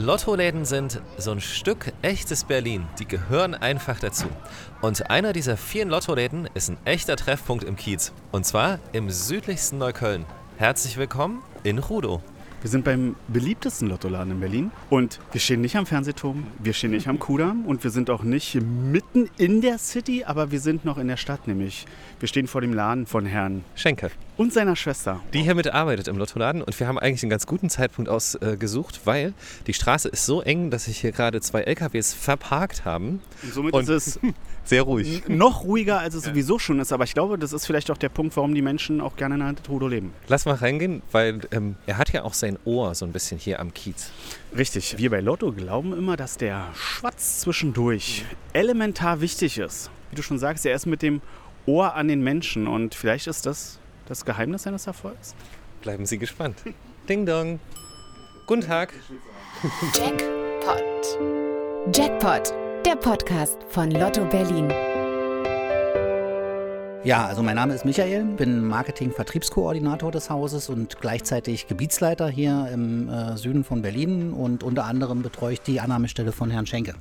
Lottoläden sind so ein Stück echtes Berlin. Die gehören einfach dazu. Und einer dieser vielen Lottoläden ist ein echter Treffpunkt im Kiez. Und zwar im südlichsten Neukölln. Herzlich willkommen in Rudo. Wir sind beim beliebtesten Lottoladen in Berlin und wir stehen nicht am Fernsehturm, wir stehen nicht am Kudamm und wir sind auch nicht mitten in der City, aber wir sind noch in der Stadt, nämlich wir stehen vor dem Laden von Herrn Schenke. Und seiner Schwester. Die hier mitarbeitet im Lottoladen und wir haben eigentlich einen ganz guten Zeitpunkt ausgesucht, äh, weil die Straße ist so eng, dass sich hier gerade zwei LKWs verparkt haben. Und somit Und- ist es Sehr ruhig. noch ruhiger, als es sowieso schon ist, aber ich glaube, das ist vielleicht auch der Punkt, warum die Menschen auch gerne in Rudo leben. Lass mal reingehen, weil ähm, er hat ja auch sein Ohr so ein bisschen hier am Kiez. Richtig. Wir bei Lotto glauben immer, dass der Schwatz zwischendurch elementar wichtig ist. Wie du schon sagst, er ist mit dem Ohr an den Menschen und vielleicht ist das das Geheimnis seines Erfolgs. Bleiben Sie gespannt. Ding dong. Guten Tag. Jackpot. Jackpot, der Podcast von Lotto Berlin. Ja, also mein Name ist Michael, bin Marketing-Vertriebskoordinator des Hauses und gleichzeitig Gebietsleiter hier im äh, Süden von Berlin und unter anderem betreue ich die Annahmestelle von Herrn Schenke.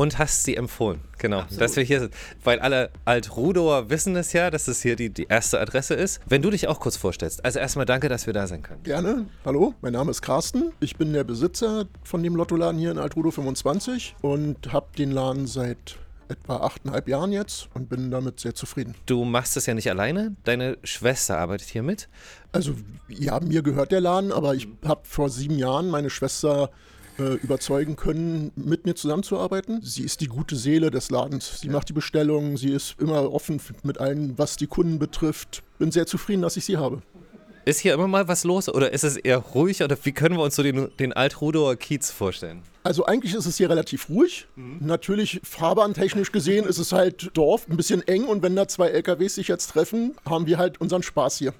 Und hast sie empfohlen, genau, dass wir hier sind. Weil alle Alt-Rudower wissen es ja, dass es hier die, die erste Adresse ist. Wenn du dich auch kurz vorstellst. Also erstmal danke, dass wir da sein können. Gerne. Hallo, mein Name ist Carsten. Ich bin der Besitzer von dem Lottoladen hier in Altrudo 25 und habe den Laden seit etwa achteinhalb Jahren jetzt und bin damit sehr zufrieden. Du machst es ja nicht alleine, deine Schwester arbeitet hier mit. Also ja, mir gehört der Laden, aber ich habe vor sieben Jahren meine Schwester äh, überzeugen können, mit mir zusammenzuarbeiten. Sie ist die gute Seele des Ladens. Sie macht die Bestellungen, sie ist immer offen mit allem, was die Kunden betrifft. Bin sehr zufrieden, dass ich sie habe. Ist hier immer mal was los oder ist es eher ruhig oder wie können wir uns so den, den Alt-Rudower Kiez vorstellen? Also eigentlich ist es hier relativ ruhig. Natürlich fahrbahntechnisch gesehen ist es halt Dorf, ein bisschen eng und wenn da zwei LKWs sich jetzt treffen, haben wir halt unseren Spaß hier.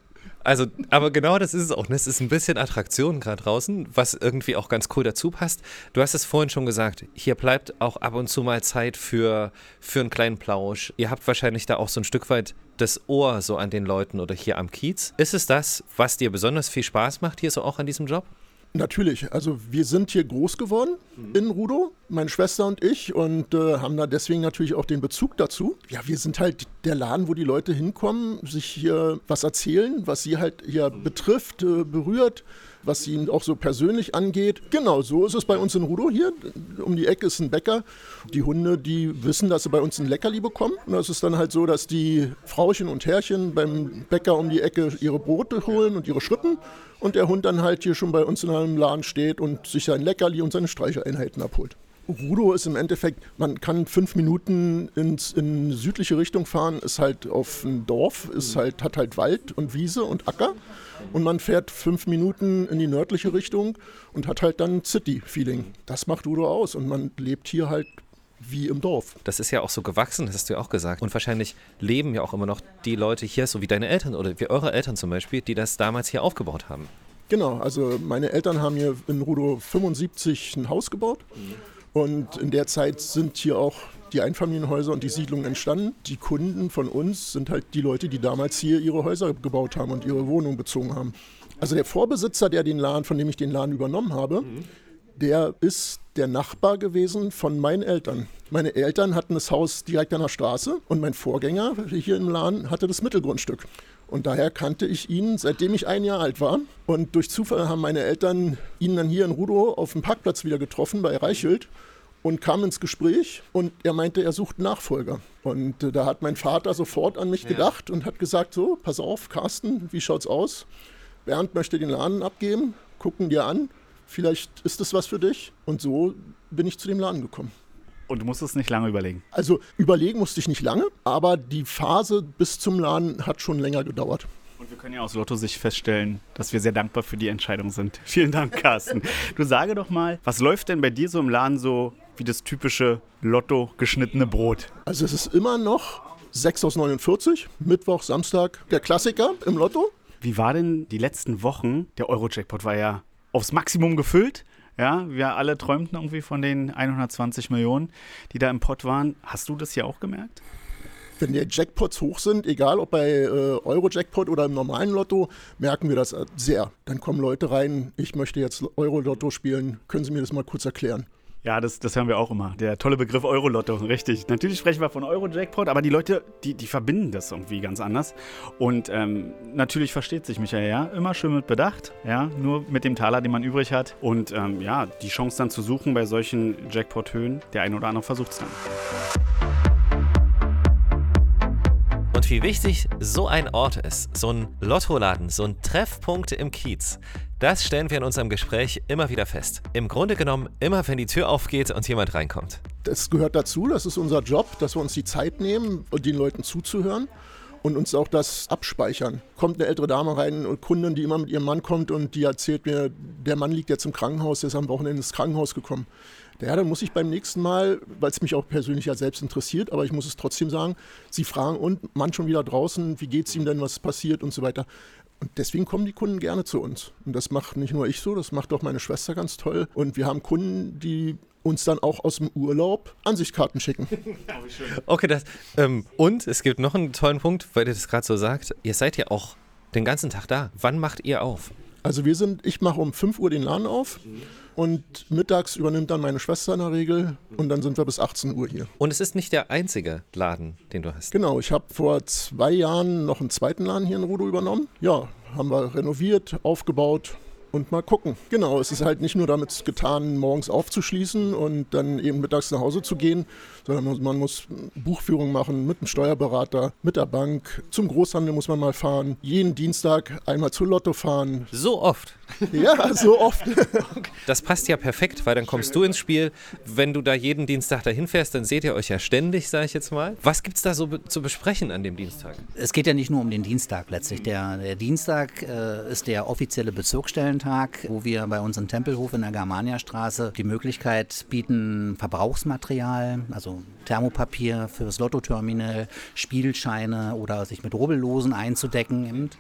Also, aber genau das ist es auch. ne? Es ist ein bisschen Attraktion gerade draußen, was irgendwie auch ganz cool dazu passt. Du hast es vorhin schon gesagt, hier bleibt auch ab und zu mal Zeit für, für einen kleinen Plausch. Ihr habt wahrscheinlich da auch so ein Stück weit das Ohr so an den Leuten oder hier am Kiez. Ist es das, was dir besonders viel Spaß macht hier so auch an diesem Job? Natürlich, also wir sind hier groß geworden in Rudo, meine Schwester und ich, und äh, haben da deswegen natürlich auch den Bezug dazu. Ja, wir sind halt der Laden, wo die Leute hinkommen, sich hier was erzählen, was sie halt hier betrifft, äh, berührt, was sie auch so persönlich angeht. Genau, so ist es bei uns in Rudo hier. Um die Ecke ist ein Bäcker. Die Hunde, die wissen, dass sie bei uns ein Leckerli bekommen. Und das ist dann halt so, dass die Frauchen und Herrchen beim Bäcker um die Ecke ihre Brote holen und ihre Schrippen und der Hund dann halt hier schon bei uns in einem Laden steht und sich sein Leckerli und seine Streicheinheiten abholt. Rudo ist im Endeffekt, man kann fünf Minuten ins, in südliche Richtung fahren, ist halt auf ein Dorf, ist halt, hat halt Wald und Wiese und Acker. Und man fährt fünf Minuten in die nördliche Richtung und hat halt dann City-Feeling. Das macht Rudo aus und man lebt hier halt wie im Dorf. Das ist ja auch so gewachsen, das hast du ja auch gesagt. Und wahrscheinlich leben ja auch immer noch die Leute hier, so wie deine Eltern oder wie eure Eltern zum Beispiel, die das damals hier aufgebaut haben. Genau, also meine Eltern haben hier in Rudo 75 ein Haus gebaut. Und in der Zeit sind hier auch die Einfamilienhäuser und die Siedlungen entstanden. Die Kunden von uns sind halt die Leute, die damals hier ihre Häuser gebaut haben und ihre Wohnungen bezogen haben. Also der Vorbesitzer, der den Laden, von dem ich den Laden übernommen habe, der ist der Nachbar gewesen von meinen Eltern. Meine Eltern hatten das Haus direkt an der Straße und mein Vorgänger hier im Laden hatte das Mittelgrundstück. Und daher kannte ich ihn, seitdem ich ein Jahr alt war. Und durch Zufall haben meine Eltern ihn dann hier in Rudow auf dem Parkplatz wieder getroffen bei Reichelt und kamen ins Gespräch und er meinte, er sucht einen Nachfolger. Und äh, da hat mein Vater sofort an mich gedacht und hat gesagt, so, pass auf, Carsten, wie schaut's aus? Bernd möchte den Laden abgeben, gucken dir an, vielleicht ist das was für dich. Und so bin ich zu dem Laden gekommen. Und du musst es nicht lange überlegen. Also überlegen musste ich nicht lange, aber die Phase bis zum Laden hat schon länger gedauert. Und wir können ja aus Lotto sich feststellen, dass wir sehr dankbar für die Entscheidung sind. Vielen Dank, Carsten. Du sage doch mal, was läuft denn bei dir so im Laden so wie das typische Lotto geschnittene Brot? Also es ist immer noch 6 aus 49, Mittwoch, Samstag, der Klassiker im Lotto. Wie war denn die letzten Wochen? Der Euro-Jackpot war ja aufs Maximum gefüllt. Ja, wir alle träumten irgendwie von den 120 Millionen, die da im Pott waren. Hast du das hier auch gemerkt? wenn die Jackpots hoch sind, egal ob bei äh, Euro-Jackpot oder im normalen Lotto, merken wir das sehr. Dann kommen Leute rein, ich möchte jetzt Euro-Lotto spielen, können Sie mir das mal kurz erklären? Ja, das, das hören wir auch immer. Der tolle Begriff Euro-Lotto, richtig. Natürlich sprechen wir von Euro-Jackpot, aber die Leute, die, die verbinden das irgendwie ganz anders. Und ähm, natürlich versteht sich Michael, ja, immer schön mit Bedacht, ja, nur mit dem Taler, den man übrig hat. Und ähm, ja, die Chance dann zu suchen bei solchen Jackpot-Höhen, der eine oder andere versucht es dann. Und wie wichtig so ein Ort ist, so ein Lottoladen, so ein Treffpunkt im Kiez, das stellen wir in unserem Gespräch immer wieder fest. Im Grunde genommen immer, wenn die Tür aufgeht und jemand reinkommt. Das gehört dazu, das ist unser Job, dass wir uns die Zeit nehmen den Leuten zuzuhören und uns auch das abspeichern. Kommt eine ältere Dame rein und Kundin, die immer mit ihrem Mann kommt und die erzählt mir, der Mann liegt jetzt im Krankenhaus, der ist am Wochenende ins Krankenhaus gekommen. Ja, dann muss ich beim nächsten Mal, weil es mich auch persönlich ja selbst interessiert, aber ich muss es trotzdem sagen, Sie fragen, und Mann schon wieder draußen, wie geht es ihm denn, was passiert und so weiter. Und deswegen kommen die Kunden gerne zu uns. Und das macht nicht nur ich so, das macht auch meine Schwester ganz toll. Und wir haben Kunden, die uns dann auch aus dem Urlaub Ansichtskarten schicken. okay, das, ähm, und es gibt noch einen tollen Punkt, weil ihr das gerade so sagt. Ihr seid ja auch den ganzen Tag da. Wann macht ihr auf? Also wir sind, ich mache um 5 Uhr den Laden auf. Mhm. Und mittags übernimmt dann meine Schwester in der Regel und dann sind wir bis 18 Uhr hier. Und es ist nicht der einzige Laden, den du hast. Genau, ich habe vor zwei Jahren noch einen zweiten Laden hier in Rudo übernommen. Ja, haben wir renoviert, aufgebaut, und mal gucken. Genau, es ist halt nicht nur damit getan, morgens aufzuschließen und dann eben mittags nach Hause zu gehen, sondern man muss Buchführung machen mit dem Steuerberater, mit der Bank. Zum Großhandel muss man mal fahren. Jeden Dienstag einmal zu Lotto fahren. So oft? Ja, so oft. Das passt ja perfekt, weil dann kommst du ins Spiel. Wenn du da jeden Dienstag dahin fährst, dann seht ihr euch ja ständig, sage ich jetzt mal. Was gibt es da so be zu besprechen an dem Dienstag? Es geht ja nicht nur um den Dienstag letztlich. Der, der Dienstag äh, ist der offizielle Bezirksstellentag, wo wir bei uns im Tempelhof in der Germaniastraße die Möglichkeit bieten, Verbrauchsmaterial, also Thermopapier fürs Lottoterminal, Spielscheine oder sich mit Rubbellosen einzudecken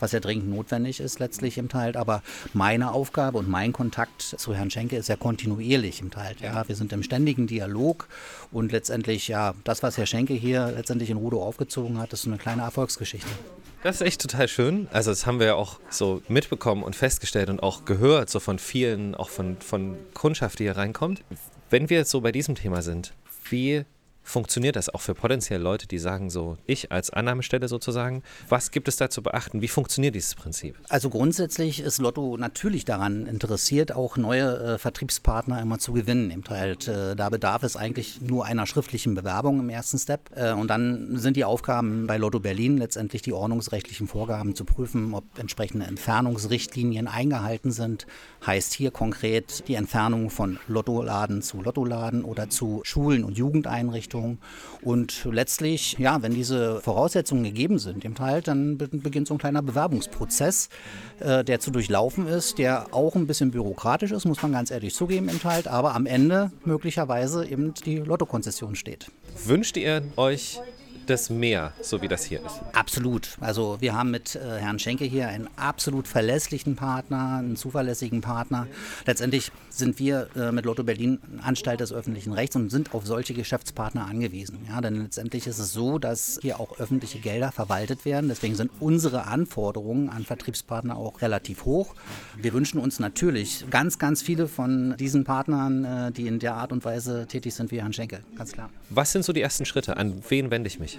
was ja dringend notwendig ist letztlich im Teil. Aber meine Aufgabe und mein Kontakt zu Herrn Schenke ist ja kontinuierlich im Teil. Ja, wir sind im ständigen Dialog und letztendlich ja, das, was Herr Schenke hier letztendlich in Rudo aufgezogen hat, ist eine kleine Erfolgsgeschichte. Das ist echt total schön. Also das haben wir ja auch so mitbekommen und festgestellt und auch gehört, so von vielen, auch von, von Kundschaft, die hier reinkommt. Wenn wir jetzt so bei diesem Thema sind, wie funktioniert das auch für potenzielle Leute, die sagen so, ich als Annahmestelle sozusagen, was gibt es da zu beachten? Wie funktioniert dieses Prinzip? Also grundsätzlich ist Lotto natürlich daran interessiert, auch neue äh, Vertriebspartner immer zu gewinnen. Eben halt, äh, da bedarf es eigentlich nur einer schriftlichen Bewerbung im ersten Step. Äh, und dann sind die Aufgaben bei Lotto Berlin letztendlich die ordnungsrechtlichen Vorgaben zu prüfen, ob entsprechende Entfernungsrichtlinien eingehalten sind. Heißt hier konkret die Entfernung von Lottoladen zu Lottoladen oder zu Schulen und Jugendeinrichtungen Verantwortung. Und letztlich, ja, wenn diese Voraussetzungen gegeben sind im Teil, dann beginnt so ein kleiner Bewerbungsprozess, äh, der zu durchlaufen ist, der auch ein bisschen bürokratisch ist, muss man ganz ehrlich zugeben im Teil, aber am Ende möglicherweise eben die Lottokonzession steht. Wünscht ihr euch das mehr, so wie das hier ist. Absolut. Also wir haben mit äh, Herrn Schenke hier einen absolut verlässlichen Partner, einen zuverlässigen Partner. Letztendlich sind wir äh, mit Lotto Berlin Anstalt des öffentlichen Rechts und sind auf solche Geschäftspartner angewiesen. Ja, denn letztendlich ist es so, dass hier auch öffentliche Gelder verwaltet werden. Deswegen sind unsere Anforderungen an Vertriebspartner auch relativ hoch. Wir wünschen uns natürlich ganz, ganz viele von diesen Partnern, äh, die in der Art und Weise tätig sind wie Herrn Schenke. Ganz klar. Was sind so die ersten Schritte? An wen wende ich mich?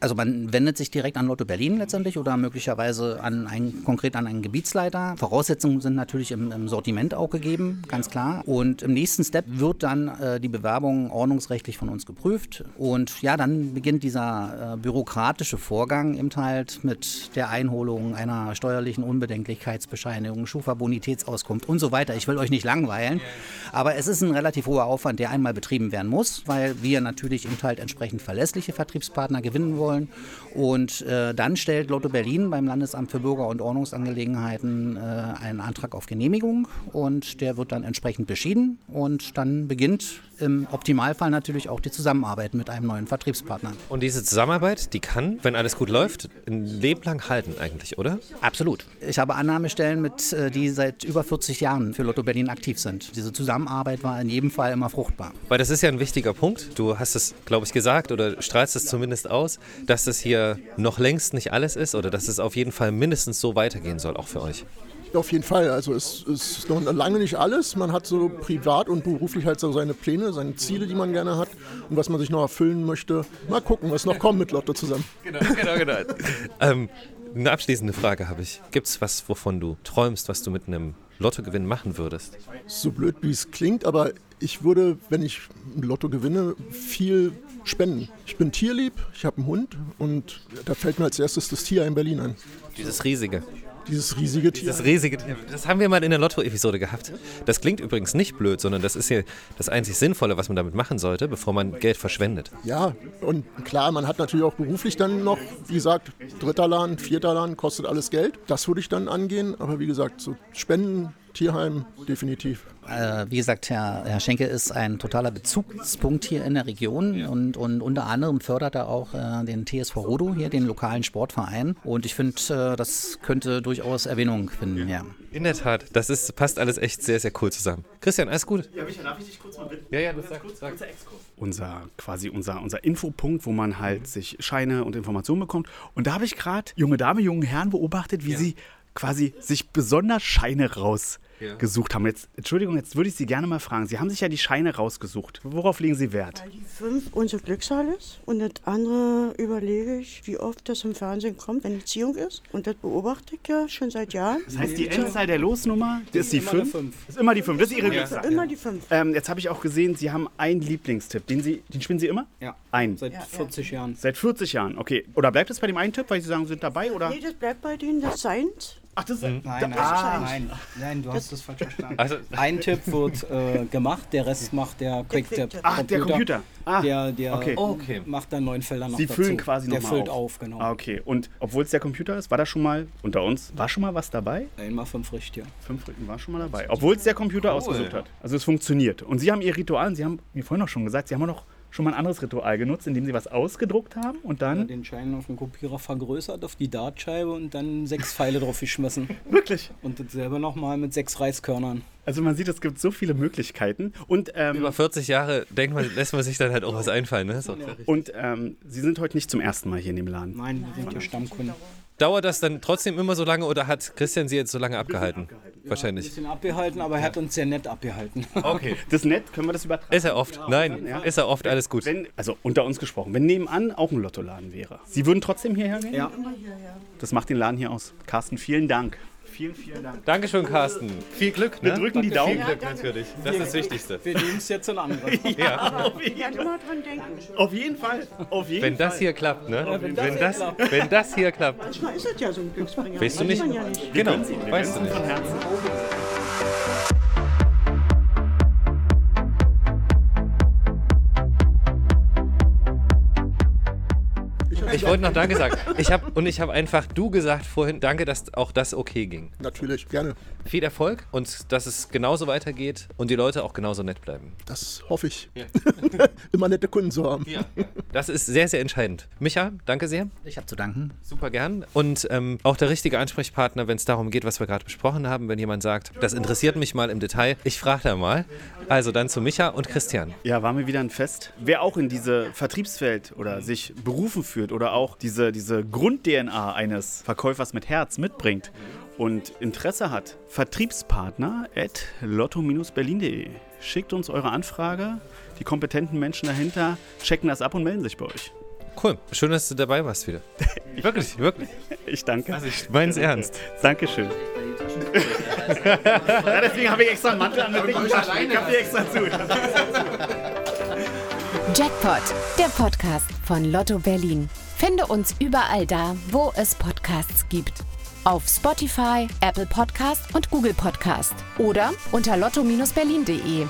Also man wendet sich direkt an Lotto Berlin letztendlich oder möglicherweise an einen, konkret an einen Gebietsleiter. Voraussetzungen sind natürlich im, im Sortiment auch gegeben, ganz klar. Und im nächsten Step wird dann äh, die Bewerbung ordnungsrechtlich von uns geprüft. Und ja, dann beginnt dieser äh, bürokratische Vorgang im Teil mit der Einholung einer steuerlichen Unbedenklichkeitsbescheinigung, Schufa-Bonitätsauskunft und so weiter. Ich will euch nicht langweilen, aber es ist ein relativ hoher Aufwand, der einmal betrieben werden muss, weil wir natürlich im Teil entsprechend verlässliche Vertriebspartner gewinnen wollen wollen. Und äh, dann stellt Lotto Berlin beim Landesamt für Bürger- und Ordnungsangelegenheiten äh, einen Antrag auf Genehmigung und der wird dann entsprechend beschieden und dann beginnt im Optimalfall natürlich auch die Zusammenarbeit mit einem neuen Vertriebspartner. Und diese Zusammenarbeit, die kann, wenn alles gut läuft, ein Leben lang halten eigentlich, oder? Absolut. Ich habe Annahmestellen mit, äh, die seit über 40 Jahren für Lotto Berlin aktiv sind. Diese Zusammenarbeit war in jedem Fall immer fruchtbar. Weil das ist ja ein wichtiger Punkt. Du hast es, glaube ich, gesagt oder strahlst es zumindest aus, dass das hier noch längst nicht alles ist oder dass es auf jeden Fall mindestens so weitergehen soll, auch für euch. Auf jeden Fall. Also es ist noch lange nicht alles. Man hat so privat und beruflich halt so seine Pläne, seine Ziele, die man gerne hat und was man sich noch erfüllen möchte. Mal gucken, was noch kommt mit Lotto zusammen. Genau, genau, genau. ähm, eine abschließende Frage habe ich. Gibt es was, wovon du träumst, was du mit einem Lottogewinn machen würdest? So blöd, wie es klingt, aber ich würde, wenn ich ein Lotto gewinne, viel spenden. Ich bin tierlieb, ich habe einen Hund und da fällt mir als erstes das Tier in Berlin ein. Dieses riesige. Dieses riesige Tier. Dieses riesige Tier. Das haben wir mal in der Lotto-Episode gehabt. Das klingt übrigens nicht blöd, sondern das ist hier das einzig Sinnvolle, was man damit machen sollte, bevor man Geld verschwendet. Ja, und klar, man hat natürlich auch beruflich dann noch, wie gesagt, dritter Laden, vierter Laden, kostet alles Geld. Das würde ich dann angehen, aber wie gesagt, so Spenden, Tierheim, definitiv. Äh, wie gesagt, Herr, Herr Schenke ist ein totaler Bezugspunkt hier in der Region und, und unter anderem fördert er auch äh, den TSV Rodo hier, den lokalen Sportverein. Und ich finde, äh, das könnte durchaus Erwähnung finden, ja. In der Tat, das ist, passt alles echt sehr, sehr cool zusammen. Christian, alles gut? Ja, Micha, darf ich dich kurz mal bitten? Ja, ja, das sag, sag. Unser, quasi unser, unser Infopunkt, wo man halt sich Scheine und Informationen bekommt. Und da habe ich gerade junge Dame, jungen Herren beobachtet, wie sie quasi sich besonders Scheine rausgesucht haben. Jetzt, Entschuldigung, jetzt würde ich Sie gerne mal fragen. Sie haben sich ja die Scheine rausgesucht. Worauf legen Sie Wert? Weil die fünf unser Glückszahl ist. Und das andere überlege ich, wie oft das im Fernsehen kommt, wenn die Ziehung ist. Und das beobachte ich ja schon seit Jahren. Das heißt, die Endzahl der Losnummer das ist die 5? Das ist immer die 5. Das ist Ihre Glückszahl. Immer die fünf. Ähm, jetzt habe ich auch gesehen, Sie haben einen Lieblingstipp. Den, Sie, den spielen Sie immer? Ja. Ein. Seit 40 Jahren. Seit 40 Jahren, okay. Oder bleibt es bei dem einen Tipp, weil Sie sagen, Sie sind dabei? Oder? Nee, das bleibt bei denen, das Seins. Ach, das ist. Nein, nein, Ah. nein, nein, du hast das falsch verstanden. Also- Ein Tipp wird äh, gemacht, der Rest macht der Quicktip. Ach, der Computer. Ah, Der, der okay. Okay. macht dann neun Felder noch Sie dazu. füllen quasi Der nochmal füllt auf. auf, genau. Ah, okay. Und obwohl es der Computer ist, war da schon mal unter uns, war schon mal was dabei? Einmal fünf richtig. Fünf Rücken war schon mal dabei. Obwohl es der Computer ausgesucht hat. Also es funktioniert. Und Sie haben Ihr Ritual, und Sie haben mir vorhin noch schon gesagt, Sie haben auch noch schon mal ein anderes Ritual genutzt, indem Sie was ausgedruckt haben und dann. Den Schein auf dem Kopierer vergrößert, auf die Dartscheibe und dann sechs Pfeile drauf geschmissen. Wirklich. Und dasselbe nochmal mit sechs Reiskörnern. Also man sieht, es gibt so viele Möglichkeiten. Und, ähm, Über 40 Jahre denkt man, lässt man sich dann halt auch was einfallen. Ne? So. und ähm, Sie sind heute nicht zum ersten Mal hier in dem Laden. Nein, wir sind ja Stammkunden. Dauert das dann trotzdem immer so lange oder hat Christian sie jetzt so lange abgehalten? Ein Wahrscheinlich. bisschen abgehalten, aber er hat uns sehr nett abgehalten. Okay. Das ist nett, können wir das übertragen? Ist er oft? Nein, ist er oft, alles gut. Wenn, also unter uns gesprochen, wenn nebenan auch ein Lottoladen wäre. Sie würden trotzdem hierher gehen? Ja. Das macht den Laden hier aus. Carsten, vielen Dank. Vielen, vielen Dank. Dankeschön, Carsten. Viel Glück, ne? Wir drücken die Daumen. Viel Glück natürlich. Das ist das Wichtigste. Wir nehmen es jetzt in Angriff. Ja, auf, jeden, Ja, immer dran denken. auf jeden Fall. Auf jeden Wenn Fall. das hier klappt, ne? wenn das Wenn hier das, klappt. wenn das hier klappt. Manchmal ist es ja so ein Glücksbringer. Weißt du nicht? ja nicht. Genau, weißt du nicht. von Herzen. Ich wollte noch Danke sagen. Ich hab, und ich habe einfach du gesagt vorhin, danke, dass auch das okay ging. Natürlich, gerne. Viel Erfolg und dass es genauso weitergeht und die Leute auch genauso nett bleiben. Das hoffe ich. Immer nette Kunden zu haben. Das ist sehr, sehr entscheidend. Micha, danke sehr. Ich habe zu danken. Super gern. Und ähm, auch der richtige Ansprechpartner, wenn es darum geht, was wir gerade besprochen haben, wenn jemand sagt, das interessiert mich mal im Detail, ich frage da mal. Also dann zu Micha und Christian. Ja, waren wir wieder ein Fest. Wer auch in diese Vertriebswelt oder sich berufen fühlt oder auch diese, diese Grund-DNA eines Verkäufers mit Herz mitbringt und Interesse hat, Vertriebspartner at lotto-berlin.de. Schickt uns eure Anfrage. Die kompetenten Menschen dahinter checken das ab und melden sich bei euch. Cool. Schön, dass du dabei warst wieder. wirklich, wirklich. Ich danke. Also ich mein's ernst. Dankeschön. Ja, deswegen habe ich extra einen Mantel an mit dicken Taschen. Ich habe die extra zu. Jackpot, der Podcast von Lotto Berlin. Finde uns überall da, wo es Podcasts gibt. Auf Spotify, Apple Podcast und Google Podcast. Oder unter lotto-berlin.de.